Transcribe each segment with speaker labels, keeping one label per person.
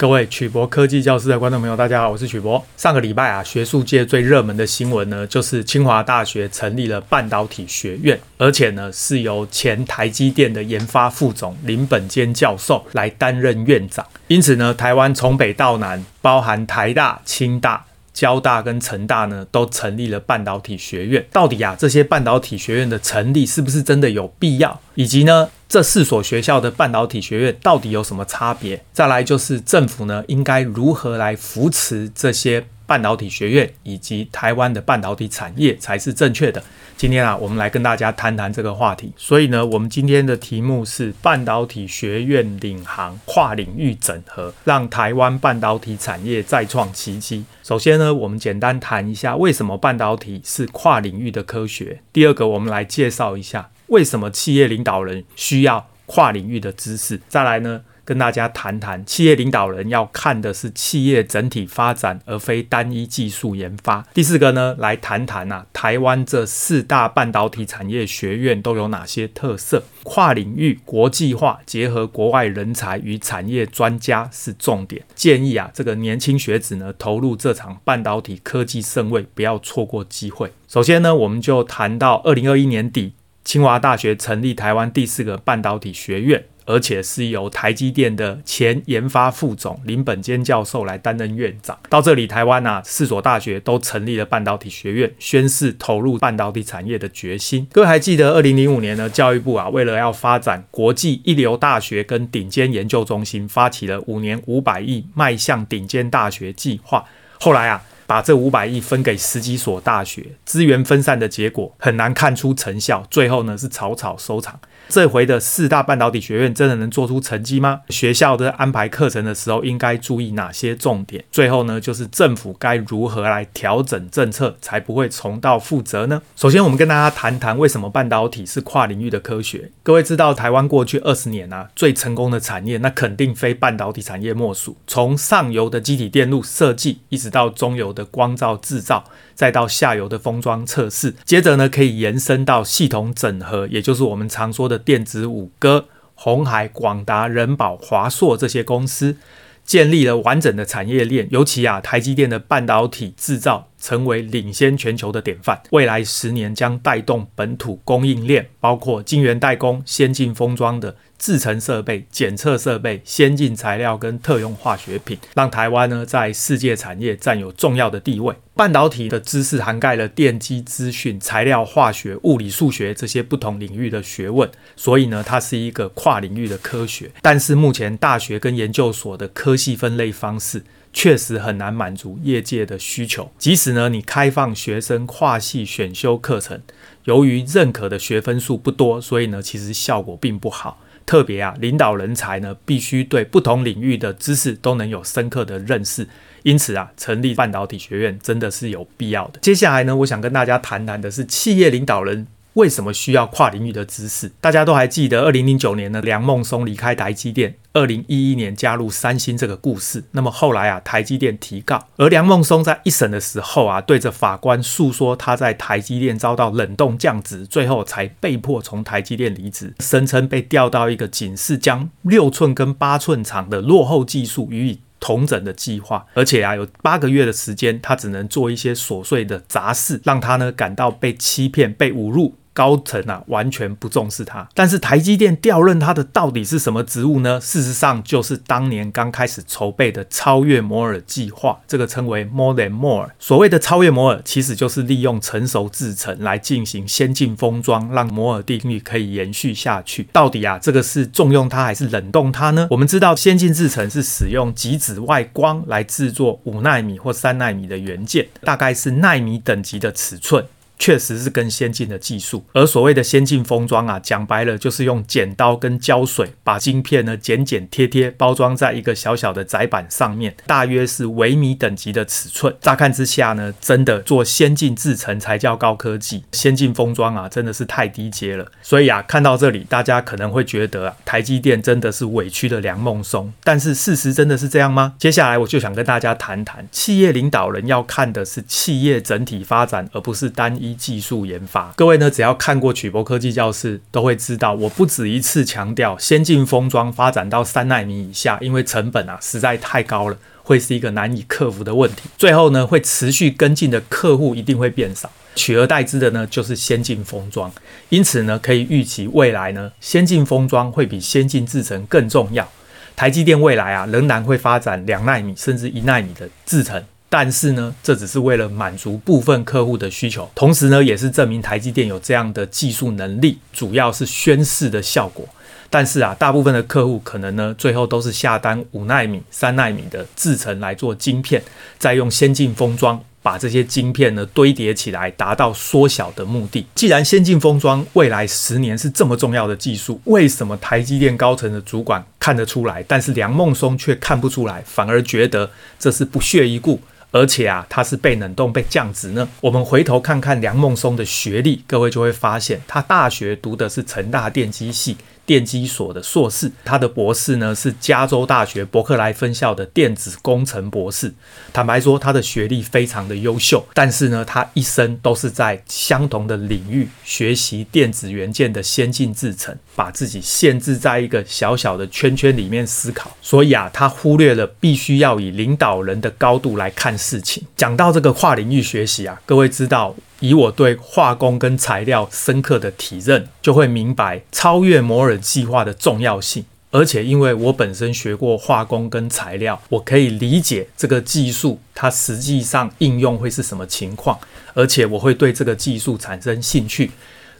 Speaker 1: 各位曲博科技教师的观众朋友，大家好，我是曲博。上个礼拜啊，学术界最热门的新闻呢，就是清华大学成立了半导体学院，而且呢，是由前台积电的研发副总林本坚教授来担任院长。因此呢，台湾从北到南，包含台大、清大、交大跟成大呢，都成立了半导体学院。到底啊，这些半导体学院的成立是不是真的有必要？以及呢，这四所学校的半导体学院到底有什么差别？再来就是政府呢，应该如何来扶持这些半导体学院以及台湾的半导体产业才是正确的？今天啊，我们来跟大家谈谈这个话题。所以呢，我们今天的题目是半导体学院领航跨领域整合，让台湾半导体产业再创奇迹。首先呢，我们简单谈一下为什么半导体是跨领域的科学。第二个，我们来介绍一下为什么企业领导人需要跨领域的知识。再来呢，跟大家谈谈，企业领导人要看的是企业整体发展，而非单一技术研发。第四个呢，来谈谈啊，台湾这四大半导体产业学院都有哪些特色？跨领域、国际化，结合国外人才与产业专家是重点。建议啊，这个年轻学子呢，投入这场半导体科技盛会，不要错过机会。首先呢，我们就谈到二零二一年底，清华大学成立台湾第四个半导体学院。而且是由台积电的前研发副总林本坚教授来担任院长。到这里，台湾啊四所大学都成立了半导体学院，宣示投入半导体产业的决心。各位还记得二零零五年呢，教育部啊为了要发展国际一流大学跟顶尖研究中心，发起了五年五百亿迈向顶尖大学计划。后来啊，把这五百亿分给十几所大学，资源分散的结果很难看出成效，最后呢是草草收场。这回的四大半导体学院真的能做出成绩吗？学校在安排课程的时候应该注意哪些重点？最后呢，就是政府该如何来调整政策，才不会重蹈覆辙呢？首先，我们跟大家谈谈为什么半导体是跨领域的科学。各位知道，台湾过去二十年啊，最成功的产业，那肯定非半导体产业莫属。从上游的机体电路设计，一直到中游的光照制造，再到下游的封装测试，接着呢，可以延伸到系统整合，也就是我们常说的。电子五哥、红海、广达、人保、华硕这些公司建立了完整的产业链，尤其啊，台积电的半导体制造成为领先全球的典范，未来十年将带动本土供应链，包括晶圆代工、先进封装的。制程设备、检测设备、先进材料跟特用化学品，让台湾呢在世界产业占有重要的地位。半导体的知识涵盖了电机资讯、材料化学、物理数学这些不同领域的学问，所以呢，它是一个跨领域的科学。但是目前大学跟研究所的科系分类方式，确实很难满足业界的需求。即使呢，你开放学生跨系选修课程，由于认可的学分数不多，所以呢，其实效果并不好。特别啊，领导人才呢，必须对不同领域的知识都能有深刻的认识。因此啊，成立半导体学院真的是有必要的。接下来呢，我想跟大家谈谈的是企业领导人。为什么需要跨领域的知识？大家都还记得，二零零九年呢，梁孟松离开台积电，二零一一年加入三星这个故事。那么后来啊，台积电提告，而梁孟松在一审的时候啊，对着法官诉说他在台积电遭到冷冻降职，最后才被迫从台积电离职，声称被调到一个仅是将六寸跟八寸厂的落后技术予以统整的计划，而且啊，有八个月的时间，他只能做一些琐碎的杂事，让他呢感到被欺骗、被侮辱。高层啊，完全不重视他。但是台积电调任他的到底是什么职务呢？事实上，就是当年刚开始筹备的超越摩尔计划，这个称为 More than More。所谓的超越摩尔，其实就是利用成熟制程来进行先进封装，让摩尔定律可以延续下去。到底啊，这个是重用它还是冷冻它呢？我们知道，先进制程是使用极紫外光来制作五纳米或三纳米的元件，大概是纳米等级的尺寸。确实是更先进的技术，而所谓的先进封装啊，讲白了就是用剪刀跟胶水把晶片呢剪剪贴贴包装在一个小小的载板上面，大约是微米等级的尺寸。乍看之下呢，真的做先进制程才叫高科技，先进封装啊真的是太低阶了。所以啊，看到这里，大家可能会觉得啊，台积电真的是委屈的梁孟松。但是事实真的是这样吗？接下来我就想跟大家谈谈，企业领导人要看的是企业整体发展，而不是单一。技术研发。各位呢，只要看过曲博科技教室，都会知道，我不止一次强调，先进封装发展到三纳米以下，因为成本啊实在太高了，会是一个难以克服的问题。最后呢，会持续跟进的客户一定会变少，取而代之的呢就是先进封装。因此呢，可以预期未来呢，先进封装会比先进制程更重要。台积电未来啊，仍然会发展两纳米甚至一纳米的制程，但是呢，这只是为了满足部分客户的需求，同时呢，也是证明台积电有这样的技术能力，主要是宣示的效果。但是啊，大部分的客户可能呢，最后都是下单五纳米、三纳米的制程来做晶片，再用先进封装。把这些晶片呢堆叠起来，达到缩小的目的。既然先进封装未来十年是这么重要的技术，为什么台积电高层的主管看得出来，但是梁孟松却看不出来，反而觉得这是不屑一顾，而且啊，他是被冷冻、被降职呢？我们回头看看梁孟松的学历，各位就会发现，他大学读的是成大电机系。电机所的硕士，他的博士呢是加州大学伯克莱分校的电子工程博士。坦白说，他的学历非常的优秀，但是呢，他一生都是在相同的领域学习电子元件的先进制程，把自己限制在一个小小的圈圈里面思考。所以啊，他忽略了必须要以领导人的高度来看事情。讲到这个跨领域学习啊，各位知道。以我对化工跟材料深刻的体认，就会明白超越摩尔计划的重要性。而且，因为我本身学过化工跟材料，我可以理解这个技术它实际上应用会是什么情况，而且我会对这个技术产生兴趣。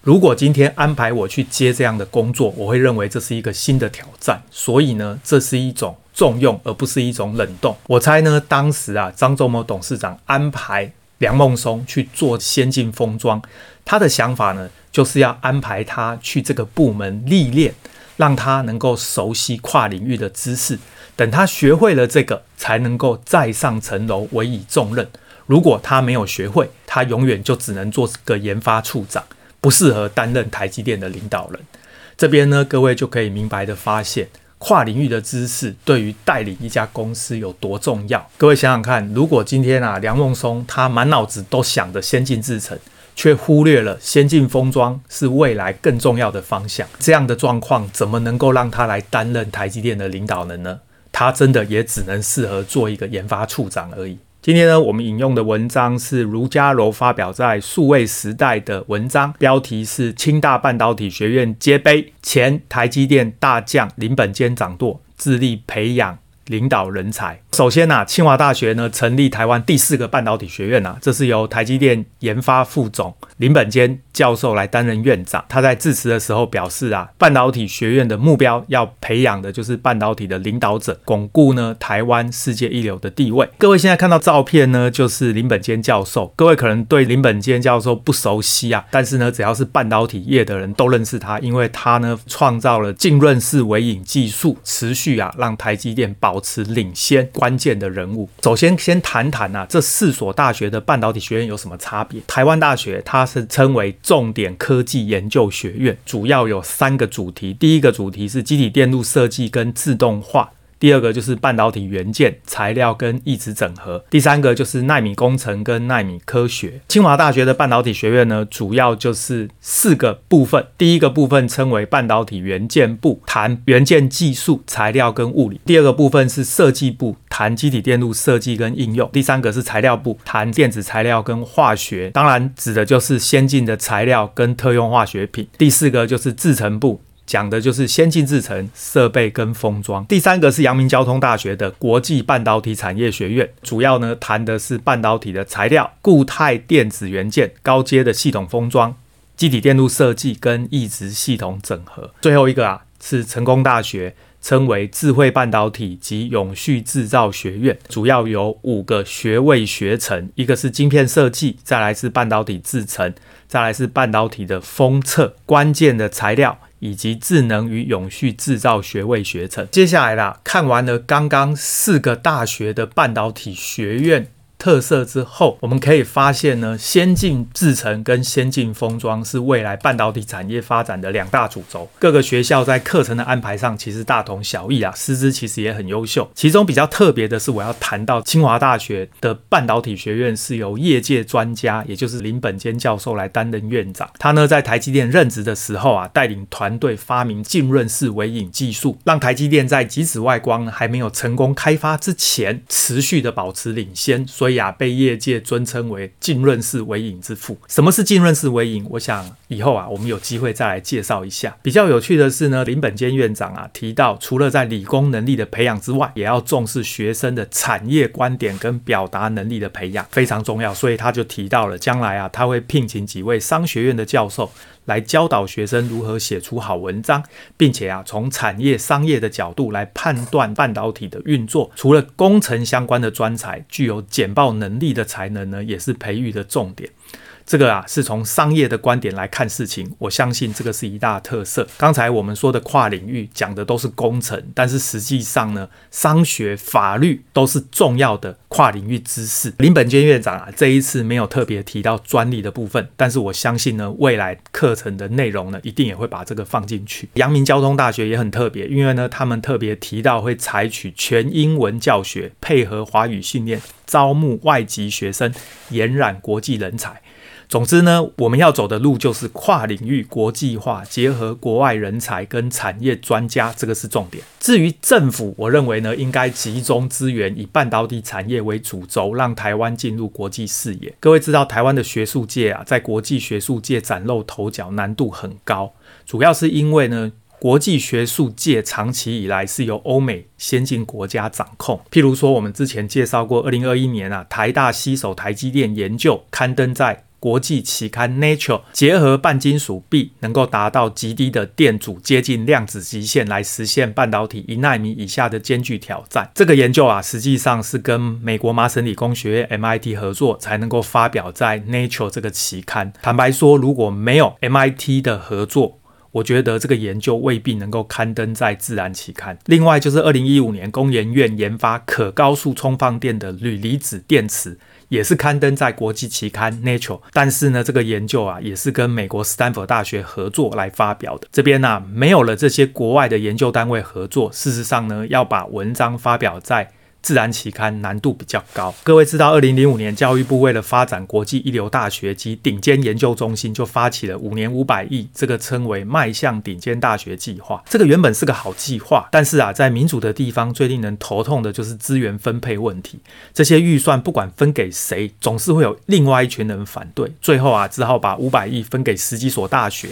Speaker 1: 如果今天安排我去接这样的工作，我会认为这是一个新的挑战。所以呢，这是一种重用，而不是一种冷冻。我猜呢，当时啊，张忠谋董事长安排。梁孟松去做先进封装，他的想法呢，就是要安排他去这个部门历练，让他能够熟悉跨领域的知识。等他学会了这个，才能够再上层楼，委以重任。如果他没有学会，他永远就只能做个研发处长，不适合担任台积电的领导人。这边呢，各位就可以明白的发现。跨领域的知识对于带领一家公司有多重要？各位想想看，如果今天啊，梁孟松他满脑子都想着先进制程，却忽略了先进封装是未来更重要的方向，这样的状况怎么能够让他来担任台积电的领导人呢？他真的也只能适合做一个研发处长而已。今天呢，我们引用的文章是儒家楼发表在数位时代的文章，标题是“清大半导体学院接杯，前台积电大将林本坚掌舵，致力培养”领导人才。首先啊，清华大学呢成立台湾第四个半导体学院啊，这是由台积电研发副总林本坚教授来担任院长。他在致辞的时候表示啊，半导体学院的目标要培养的就是半导体的领导者，巩固呢台湾世界一流的地位。各位现在看到照片呢，就是林本坚教授。各位可能对林本坚教授不熟悉啊，但是呢，只要是半导体业的人都认识他，因为他呢创造了浸润式微影技术，持续啊让台积电保持领先。关键的人物，首先先谈谈啊，这四所大学的半导体学院有什么差别？台湾大学它是称为重点科技研究学院，主要有三个主题，第一个主题是机体电路设计跟自动化。第二个就是半导体元件材料跟异质整合，第三个就是奈米工程跟奈米科学。清华大学的半导体学院呢，主要就是四个部分。第一个部分称为半导体元件部，谈元件技术、材料跟物理。第二个部分是设计部，谈机体电路设计跟应用。第三个是材料部，谈电子材料跟化学，当然指的就是先进的材料跟特用化学品。第四个就是制程部。讲的就是先进制程设备跟封装。第三个是阳明交通大学的国际半导体产业学院，主要呢谈的是半导体的材料、固态电子元件、高阶的系统封装、机体电路设计跟异质系统整合。最后一个啊是成功大学，称为智慧半导体及永续制造学院，主要有五个学位学程，一个是晶片设计，再来是半导体制程，再来是半导体的封测，关键的材料。以及智能与永续制造学位学程。接下来啦，看完了刚刚四个大学的半导体学院特色之后，我们可以发现呢，先进制程跟先进封装是未来半导体产业发展的两大主轴。各个学校在课程的安排上其实大同小异啊，师资其实也很优秀。其中比较特别的是，我要谈到清华大学的半导体学院是由业界专家，也就是林本坚教授来担任院长。他呢在台积电任职的时候啊，带领团队发明浸润式微影技术，让台积电在极紫外光还没有成功开发之前，持续的保持领先。所啊，被业界尊称为浸润式微影之父。什么是浸润式微影？我想以后啊，我们有机会再来介绍一下。比较有趣的是呢，林本坚院长啊提到，除了在理工能力的培养之外，也要重视学生的产业观点跟表达能力的培养，非常重要。所以他就提到了，将来啊，他会聘请几位商学院的教授。来教导学生如何写出好文章，并且啊，从产业商业的角度来判断半导体的运作。除了工程相关的专才，具有简报能力的才能呢，也是培育的重点。这个啊，是从商业的观点来看事情，我相信这个是一大特色。刚才我们说的跨领域讲的都是工程，但是实际上呢，商学、法律都是重要的跨领域知识。林本坚院长啊，这一次没有特别提到专利的部分，但是我相信呢，未来课程的内容呢，一定也会把这个放进去。阳明交通大学也很特别，因为呢，他们特别提到会采取全英文教学，配合华语训练，招募外籍学生，延揽国际人才。总之呢，我们要走的路就是跨领域国际化，结合国外人才跟产业专家，这个是重点。至于政府，我认为呢，应该集中资源，以半导体产业为主轴，让台湾进入国际视野。各位知道，台湾的学术界啊，在国际学术界崭露头角，难度很高，主要是因为呢，国际学术界长期以来是由欧美先进国家掌控。譬如说，我们之前介绍过，二零二一年啊，台大携手台积电研究刊登在国际期刊 Nature 结合半金属壁，能够达到极低的电阻，接近量子极限，来实现半导体一纳米以下的艰巨挑战。这个研究啊，实际上是跟美国麻省理工学院 MIT 合作，才能够发表在 Nature 这个期刊。坦白说，如果没有 MIT 的合作，我觉得这个研究未必能够刊登在自然期刊。另外，就是二零一五年工研院研发可高速充放电的铝离子电池。也是刊登在国际期刊 Nature，但是呢，这个研究啊，也是跟美国斯坦福大学合作来发表的。这边呢、啊，没有了这些国外的研究单位合作，事实上呢，要把文章发表在自然期刊难度比较高。各位知道，二零零五年教育部为了发展国际一流大学及顶尖研究中心，就发起了五年五百亿，这个称为迈向顶尖大学计划。这个原本是个好计划，但是啊，在民主的地方最令人头痛的就是资源分配问题。这些预算不管分给谁，总是会有另外一群人反对。最后啊，只好把五百亿分给十几所大学。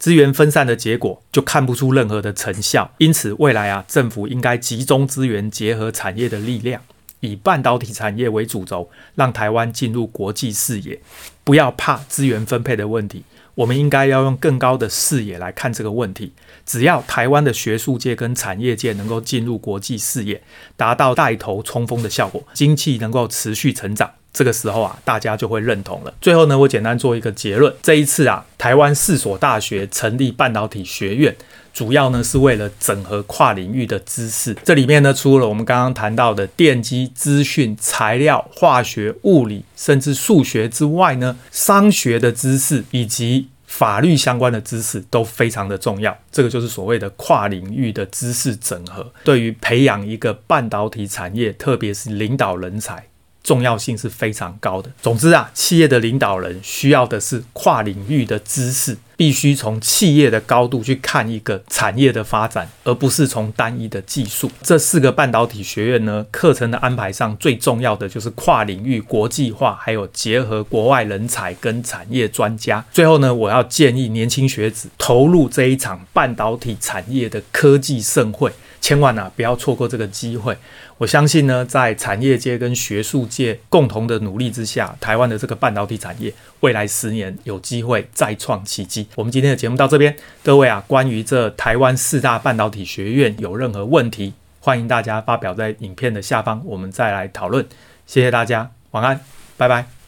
Speaker 1: 资源分散的结果就看不出任何的成效，因此未来啊，政府应该集中资源，结合产业的力量，以半导体产业为主轴，让台湾进入国际视野。不要怕资源分配的问题，我们应该要用更高的视野来看这个问题。只要台湾的学术界跟产业界能够进入国际视野，达到带头冲锋的效果，经济能够持续成长。这个时候啊，大家就会认同了。最后呢，我简单做一个结论：这一次啊，台湾四所大学成立半导体学院，主要呢是为了整合跨领域的知识。这里面呢，除了我们刚刚谈到的电机、资讯、材料、化学、物理，甚至数学之外呢，商学的知识以及法律相关的知识都非常的重要。这个就是所谓的跨领域的知识整合，对于培养一个半导体产业，特别是领导人才。重要性是非常高的。总之啊，企业的领导人需要的是跨领域的知识，必须从企业的高度去看一个产业的发展，而不是从单一的技术。这四个半导体学院呢，课程的安排上最重要的就是跨领域国际化，还有结合国外人才跟产业专家。最后呢，我要建议年轻学子投入这一场半导体产业的科技盛会。千万啊，不要错过这个机会！我相信呢，在产业界跟学术界共同的努力之下，台湾的这个半导体产业未来十年有机会再创奇迹。我们今天的节目到这边，各位啊，关于这台湾四大半导体学院有任何问题，欢迎大家发表在影片的下方，我们再来讨论。谢谢大家，晚安，拜拜。